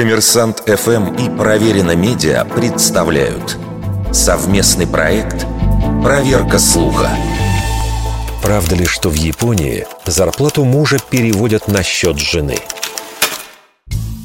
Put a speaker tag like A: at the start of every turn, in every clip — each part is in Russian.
A: Коммерсант ФМ и Проверено Медиа представляют совместный проект «Проверка слуха».
B: Правда ли, что в Японии зарплату мужа переводят на счет жены –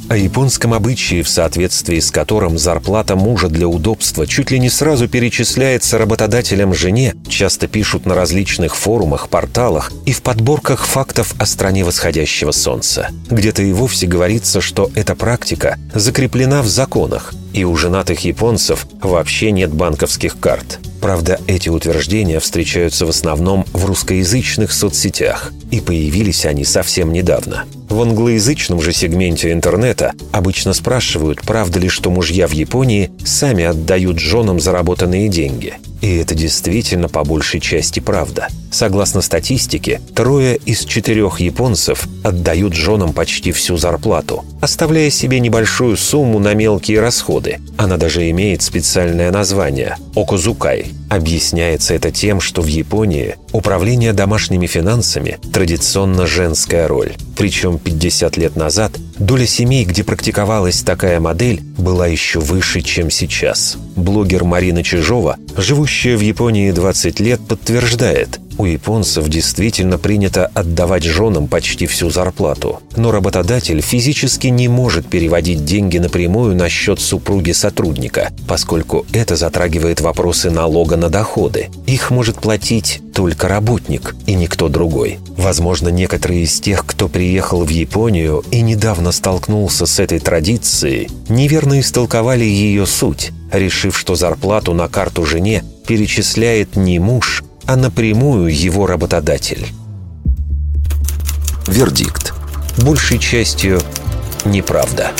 B: о японском обычае, в соответствии с которым зарплата мужа для удобства чуть ли не сразу перечисляется работодателям жене, часто пишут на различных форумах, порталах и в подборках фактов о стране восходящего солнца. Где-то и вовсе говорится, что эта практика закреплена в законах, и у женатых японцев вообще нет банковских карт. Правда, эти утверждения встречаются в основном в русскоязычных соцсетях, и появились они совсем недавно. В англоязычном же сегменте интернета обычно спрашивают, правда ли, что мужья в Японии сами отдают женам заработанные деньги. И это действительно по большей части правда. Согласно статистике, трое из четырех японцев отдают женам почти всю зарплату, оставляя себе небольшую сумму на мелкие расходы. Она даже имеет специальное название – окузукай. Объясняется это тем, что в Японии управление домашними финансами – традиционно женская роль. Причем 50 лет назад доля семей, где практиковалась такая модель, была еще выше, чем сейчас. Блогер Марина Чижова, живущая в Японии 20 лет, подтверждает, у японцев действительно принято отдавать женам почти всю зарплату, но работодатель физически не может переводить деньги напрямую на счет супруги сотрудника, поскольку это затрагивает вопросы налога на доходы. Их может платить только работник и никто другой. Возможно, некоторые из тех, кто приехал в Японию и недавно столкнулся с этой традицией, неверно истолковали ее суть, решив, что зарплату на карту жене перечисляет не муж, а напрямую его работодатель.
A: Вердикт.
B: Большей частью неправда.